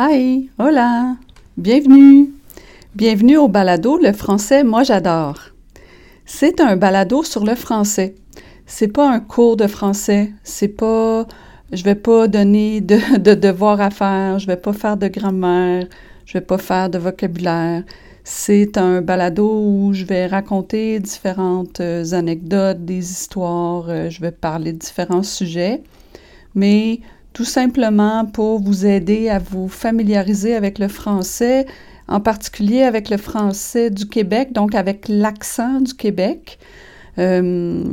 Hi, hola, bienvenue. Bienvenue au balado Le français, moi j'adore. C'est un balado sur le français. C'est pas un cours de français, c'est pas je vais pas donner de, de devoirs à faire, je vais pas faire de grammaire, je vais pas faire de vocabulaire. C'est un balado où je vais raconter différentes euh, anecdotes, des histoires, euh, je vais parler de différents sujets, mais tout simplement pour vous aider à vous familiariser avec le français, en particulier avec le français du Québec, donc avec l'accent du Québec. Euh,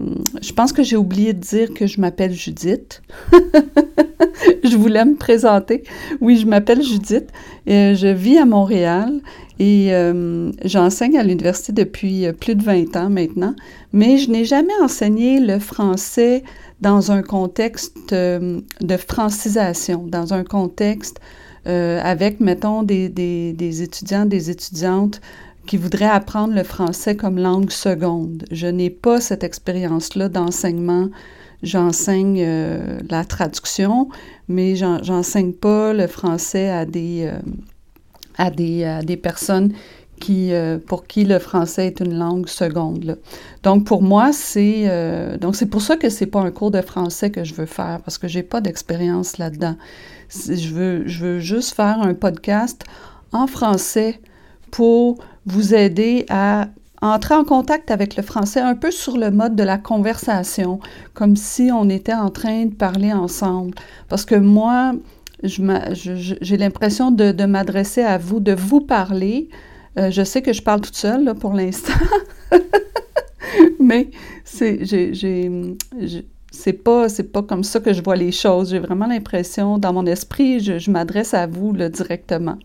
je pense que j'ai oublié de dire que je m'appelle Judith. je voulais me présenter. Oui, je m'appelle Judith. Euh, je vis à Montréal et euh, j'enseigne à l'université depuis plus de 20 ans maintenant, mais je n'ai jamais enseigné le français dans un contexte de francisation, dans un contexte avec, mettons, des, des, des étudiants, des étudiantes qui voudraient apprendre le français comme langue seconde. Je n'ai pas cette expérience-là d'enseignement. J'enseigne euh, la traduction, mais j'enseigne pas le français à des, euh, à des, à des personnes euh, pour qui le français est une langue seconde. Donc pour moi, c'est donc c'est pour ça que c'est pas un cours de français que je veux faire parce que j'ai pas d'expérience là-dedans. Je veux, je veux juste faire un podcast en français pour vous aider à entrer en contact avec le français un peu sur le mode de la conversation, comme si on était en train de parler ensemble. Parce que moi, j'ai l'impression de, m'adresser à vous, de vous parler. Euh, je sais que je parle toute seule pour l'instant, mais c'est c'est pas pas comme ça que je vois les choses. J'ai vraiment l'impression, dans mon esprit, je, m'adresse à vous directement.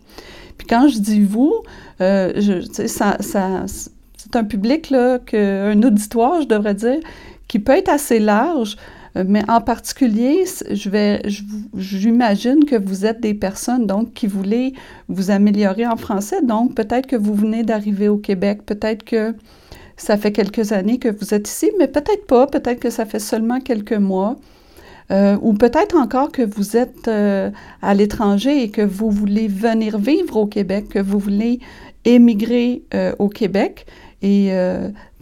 Puis quand je dis vous, euh, c'est un public, là, un auditoire, je devrais dire, qui peut être assez large, mais en particulier, je j'imagine que vous êtes des personnes donc qui voulaient vous améliorer en français. Donc peut-être que vous venez d'arriver au Québec, peut-être que ça fait quelques années que vous êtes ici, mais peut-être pas, peut-être que ça fait seulement quelques mois. Euh, ou peut-être encore que vous êtes euh, à l'étranger et que vous voulez venir vivre au Québec, que vous voulez émigrer euh, au Québec. Et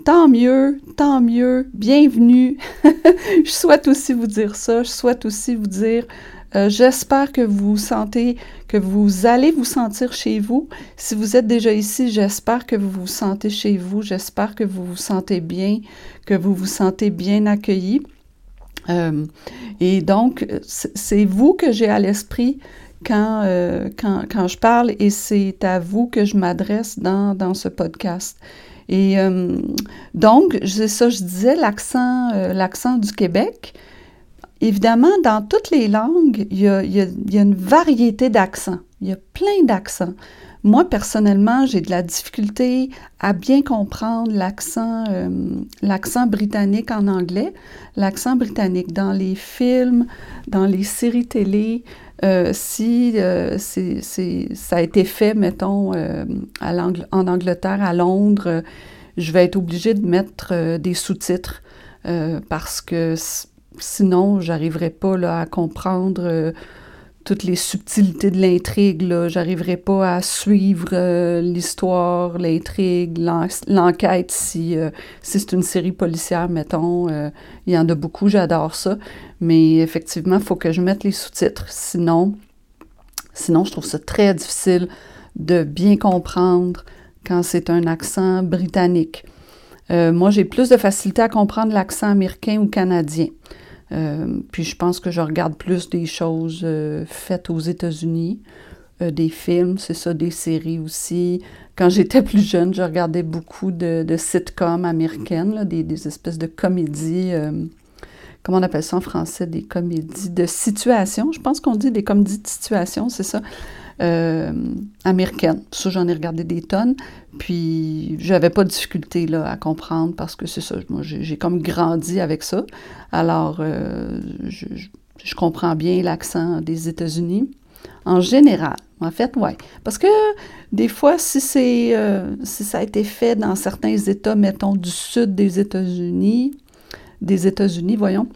tant mieux, tant mieux, bienvenue. je souhaite aussi vous dire ça, je souhaite aussi vous dire j'espère que vous sentez, que vous allez vous sentir chez vous. Si vous êtes déjà ici, j'espère que vous vous sentez chez vous. J'espère que vous vous sentez bien, que vous vous sentez bien accueilli. Euh, et donc, c'est vous que j'ai à l'esprit quand, euh, quand, quand, je parle et c'est à vous que je m'adresse dans, dans, ce podcast. Et euh, donc, c'est ça, je disais, l'accent, l'accent du Québec. Évidemment, dans toutes les langues, il y a, il y a, il y a une variété d'accents. Il y a plein d'accents. Moi, personnellement, j'ai de la difficulté à bien comprendre l'accent, euh, l'accent britannique en anglais, l'accent britannique dans les films, dans les séries télé. Euh, si euh, ça a été fait, mettons, en Angleterre, à Londres, je vais être obligée de mettre des sous-titres parce que sinon, j'arriverai pas à comprendre toutes les subtilités de l'intrigue. J'arriverai pas à suivre euh, l'histoire, l'intrigue, l'enquête si, euh, si c'est une série policière, mettons. Euh, il y en a beaucoup, j'adore ça. Mais effectivement, il faut que je mette les sous-titres. Sinon, sinon, je trouve ça très difficile de bien comprendre quand c'est un accent britannique. moi, j'ai plus de facilité à comprendre l'accent américain ou canadien. Euh, puis je pense que je regarde plus des choses euh, faites aux États-Unis, euh, des films, c'est ça, des séries aussi. Quand j'étais plus jeune, je regardais beaucoup de, sitcoms américaines, des, des, espèces de comédies, comment on appelle ça en français, des comédies de situation. Je pense qu'on dit des comédies de situation, c'est ça euh, américaine. Ça, j'en ai regardé des tonnes. Puis, j'avais pas de difficulté là, à comprendre parce que c'est ça. Moi, j'ai comme grandi avec ça. Alors, euh, je, comprends bien l'accent des États-Unis. En général, en fait, oui. Parce que des fois, si, c'est, euh, si ça a été fait dans certains États, mettons, du sud des États-Unis, des États-Unis, voyons,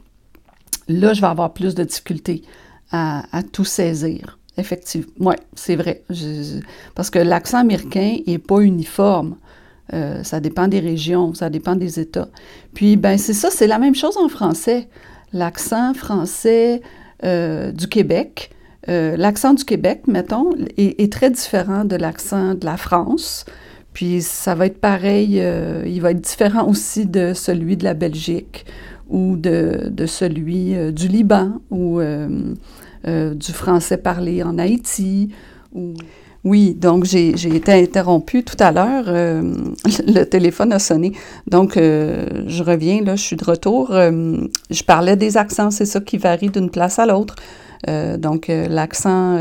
là, je vais avoir plus de difficultés à tout saisir. Effectivement. Oui, c'est vrai. parce que l'accent américain n'est pas uniforme. Euh, ça dépend des régions, ça dépend des États. Puis, ben c'est ça, c'est la même chose en français. L'accent français euh, du Québec, euh, l'accent du Québec, mettons, est, très différent de l'accent de la France. Puis ça va être pareil, il va être différent aussi de celui de la Belgique ou de, de celui du Liban ou du français parlé en Haïti. Ou... Oui, donc j'ai été interrompue tout à l'heure. Euh, le téléphone a sonné. Donc, euh, je reviens, là, je suis de retour. Euh, je parlais des accents, c'est ça qui varie d'une place à l'autre. donc, l'accent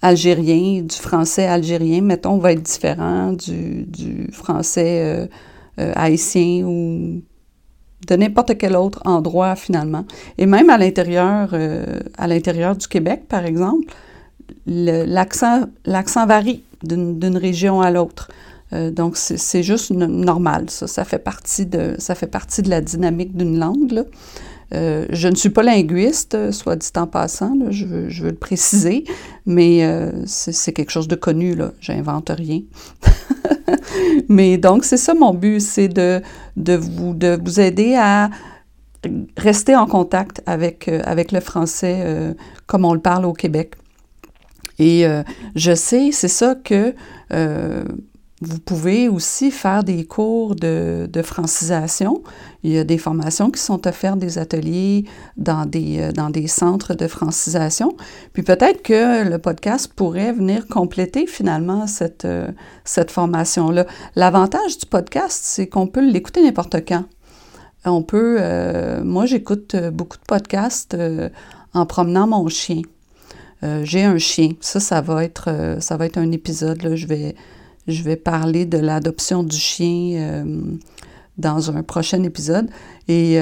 algérien, du français algérien, mettons, va être différent du, du français haïtien ou de n'importe quel autre endroit finalement. Et même à l'intérieur, à l'intérieur du Québec, par exemple, l'accent varie d'une région à l'autre. Euh, donc, c'est juste normal, ça. Ça fait partie de, ça fait partie de la dynamique d'une langue. Euh, je ne suis pas linguiste, soit dit en passant, je, veux, je, veux, le préciser, mais euh, c'est quelque chose de connu, là. J'invente rien. mais donc, c'est ça mon but, c'est de, de, vous, de vous aider à rester en contact avec, avec le français comme on le parle au Québec. Et euh, je sais, c'est ça que euh, vous pouvez aussi faire des cours de, francisation. Il y a des formations qui sont offertes, des ateliers dans des, euh, dans des centres de francisation. Puis peut-être que le podcast pourrait venir compléter finalement cette, cette formation-là. L'avantage du podcast, c'est qu'on peut l'écouter n'importe quand. On peut, moi j'écoute beaucoup de podcasts en promenant mon chien. Euh, j'ai un chien. Ça, ça va être, euh, ça va être un épisode. Je, vais, je vais parler de l'adoption du chien euh, dans un prochain épisode. Et,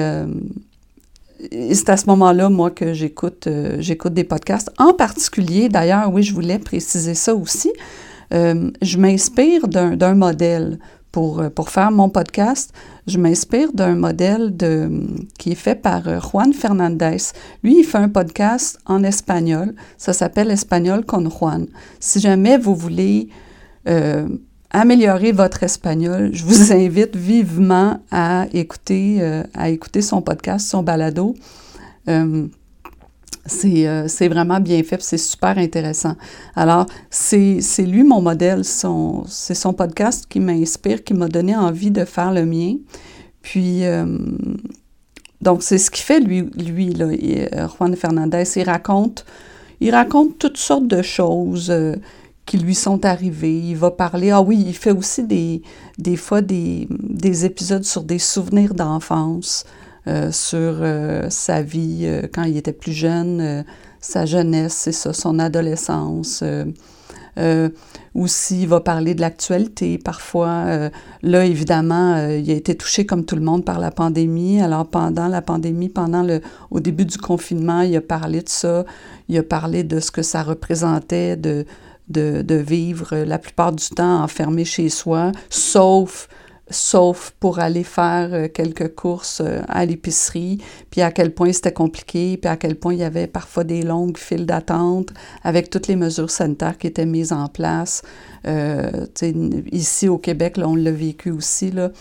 c'est à ce moment-là, moi, que j'écoute, j'écoute des podcasts. En particulier, d'ailleurs, oui, je voulais préciser ça aussi. je m'inspire d'un modèle pour, pour faire mon podcast je m'inspire d'un modèle de, qui est fait par euh, Juan Fernandez. Lui, il fait un podcast en espagnol. Ça s'appelle Espagnol con Juan. Si jamais vous voulez euh, améliorer votre espagnol, je vous invite vivement à écouter, euh, à écouter son podcast, son balado. c'est vraiment bien fait, c'est super intéressant. Alors, c'est lui mon modèle, c'est son podcast qui m'inspire, qui m'a donné envie de faire le mien. Puis, euh, donc, c'est ce qu'il fait, lui, lui là, euh, Juan Fernandez. Il raconte, il raconte toutes sortes de choses euh, qui lui sont arrivées. Il va parler, ah oui, il fait aussi des, des fois des, des épisodes sur des souvenirs d'enfance, sur sa vie quand il était plus jeune, sa jeunesse, c'est ça, son adolescence. Euh, aussi, il va parler de l'actualité parfois. Euh, là, évidemment, euh, il a été touché comme tout le monde par la pandémie. Alors, pendant la pandémie, pendant le, au début du confinement, il a parlé de ça. Il a parlé de ce que ça représentait de, vivre la plupart du temps enfermé chez soi, sauf sauf pour aller faire euh, quelques courses euh, à l'épicerie, puis à quel point c'était compliqué, puis à quel point il y avait parfois des longues files d'attente avec toutes les mesures sanitaires qui étaient mises en place. Euh, ici au Québec, là, on l'a vécu aussi. Là.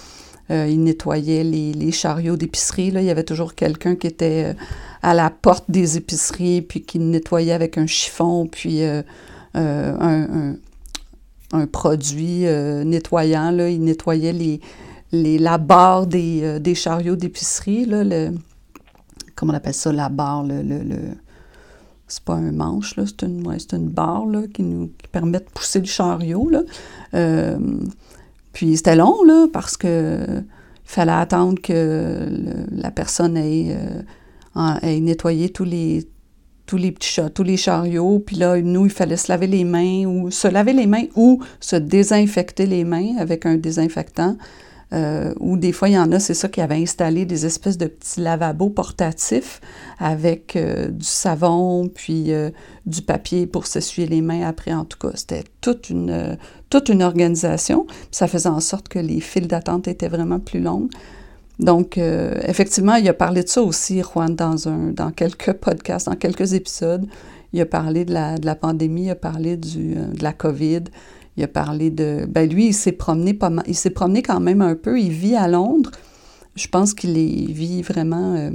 Il nettoyait les, les chariots d'épicerie. Il y avait toujours quelqu'un qui était à la porte des épiceries, puis qui nettoyait avec un chiffon, puis un, un produit euh, nettoyant. Là. Il nettoyait les, les, la barre des, euh, des chariots d'épicerie. Le, comment on appelle ça, la barre, le, le, c'est pas un manche, c'est une, c'est une barre là, qui nous permet de pousser le chariot. Là. Euh, puis c'était long, là, parce que il fallait attendre que la personne ait, ait nettoyé tous les, tous les petits chats, tous les chariots. Puis là, nous, il fallait se laver les mains ou se laver les mains ou se désinfecter les mains avec un désinfectant. Euh, ou des fois, il y en a, c'est ça, qui avaient installé des espèces de petits lavabos portatifs avec euh, du savon, puis euh, du papier pour s'essuyer les mains après. En tout cas, c'était toute une, toute une organisation. Ça faisait en sorte que les files d'attente étaient vraiment plus longues. Donc, euh, effectivement, il a parlé de ça aussi, Juan, dans, un, dans quelques podcasts, dans quelques épisodes. il a parlé de la, de la pandémie, il a parlé du, de la COVID, il a parlé de... Ben lui, il s'est promené pas il s'est promené quand même un peu, il vit à Londres, je pense qu'il vit vraiment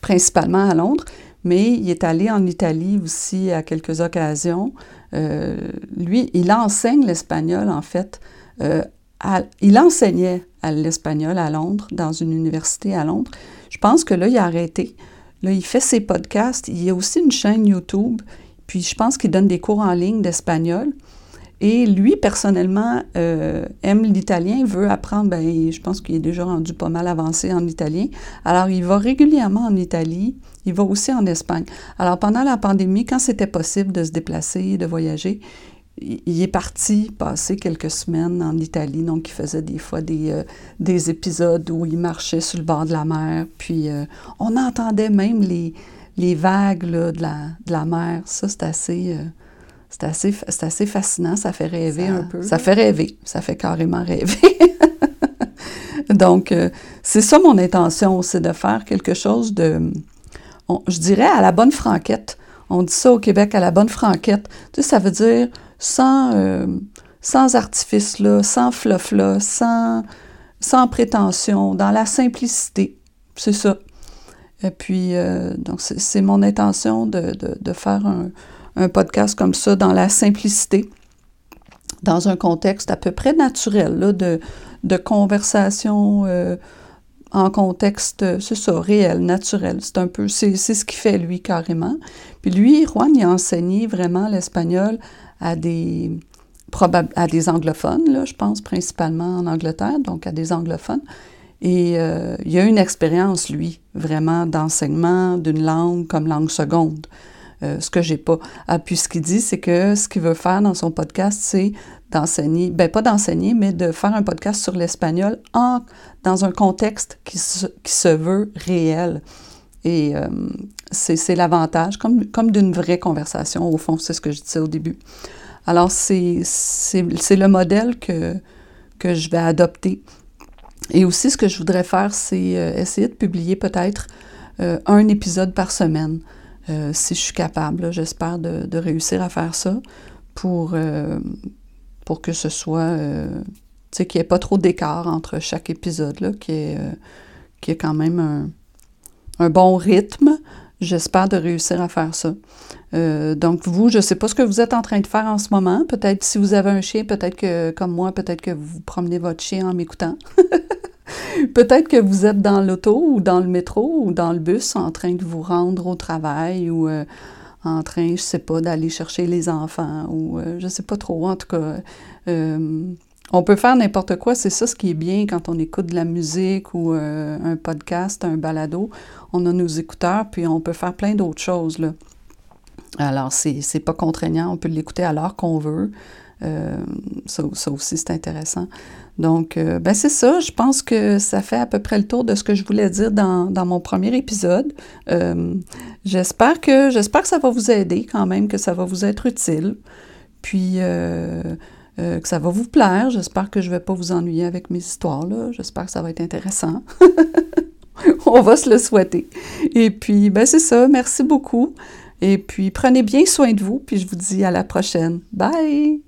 principalement à Londres, mais il est allé en Italie aussi à quelques occasions. Euh, lui, il enseigne l'espagnol, en fait. Il enseignait l'espagnol à Londres, dans une université à Londres. Je pense que là, il a arrêté. Là, il fait ses podcasts. Il y a aussi une chaîne YouTube. Puis je pense qu'il donne des cours en ligne d'espagnol. Et lui, personnellement, euh, aime l'italien, veut apprendre, ben, je pense qu'il est déjà rendu pas mal avancé en italien. Alors, il va régulièrement en Italie, il va aussi en Espagne. Alors, pendant la pandémie, quand c'était possible de se déplacer, de voyager, il est parti passer quelques semaines en Italie, donc il faisait des fois des, euh, des épisodes où il marchait sur le bord de la mer, puis euh, on entendait même les, les vagues là, de, la, de la mer. Ça, c'est assez... C'est assez, assez fascinant, ça fait rêver un peu. Ça fait rêver, ça fait carrément rêver. Donc, euh, c'est ça mon intention, c'est de faire quelque chose de, je dirais, à la bonne franquette. On dit ça au Québec, à la bonne franquette. Tu sais, ça veut dire sans, euh, sans artifice, là, sans fluff, là, sans, sans prétention, dans la simplicité. C'est ça. Et puis, euh, donc, c'est mon intention de, de, de faire un, un podcast comme ça dans la simplicité, dans un contexte à peu près naturel, là, de, de conversation euh, en contexte, c'est ça, réel, naturel. C'est un peu, c'est, ce qu'il fait lui carrément. Puis lui, Juan, il a enseigné vraiment l'espagnol à des, à des anglophones, là, je pense, principalement en Angleterre, donc à des anglophones. Et euh, il a une expérience, lui, vraiment d'enseignement d'une langue comme langue seconde. Euh, ce que j'ai pas. Ah, puis ce qu'il dit, c'est que ce qu'il veut faire dans son podcast, c'est d'enseigner, ben pas d'enseigner, mais de faire un podcast sur l'espagnol en, dans un contexte qui se, qui se veut réel. Et euh, c'est l'avantage, comme, comme d'une vraie conversation, au fond, c'est ce que je disais au début. Alors, c'est le modèle que, que je vais adopter. Et aussi, ce que je voudrais faire, c'est euh, essayer de publier peut-être un épisode par semaine. Euh, si je suis capable. J'espère de, réussir à faire ça pour, euh, pour que ce soit, euh, tu sais, qu'il n'y ait pas trop d'écart entre chaque épisode, là, qu'il y, ait, quand même un, bon rythme. J'espère de réussir à faire ça. donc, vous, je ne sais pas ce que vous êtes en train de faire en ce moment. Peut-être si vous avez un chien, peut-être que, comme moi, peut-être que vous promenez votre chien en m'écoutant. Peut-être que vous êtes dans l'auto ou dans le métro ou dans le bus en train de vous rendre au travail ou euh, en train, je sais pas, d'aller chercher les enfants ou je euh, je sais pas trop. En tout cas, euh, on peut faire n'importe quoi. C'est ça ce qui est bien quand on écoute de la musique ou un podcast, un balado. On a nos écouteurs puis on peut faire plein d'autres choses. Là. Alors, c'est pas contraignant. On peut l'écouter à l'heure qu'on veut. Ça, ça, aussi, c'est intéressant. Donc, euh, ben c'est ça. Je pense que ça fait à peu près le tour de ce que je voulais dire dans, mon premier épisode. Euh, j'espère que j'espère que ça va vous aider quand même, que ça va vous être utile. Puis euh, que ça va vous plaire. J'espère que je ne vais pas vous ennuyer avec mes histoires. là. J'espère que ça va être intéressant. On va se le souhaiter. Et puis, ben c'est ça. Merci beaucoup. Et puis, prenez bien soin de vous. Puis je vous dis à la prochaine. Bye!